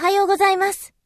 おはようございます。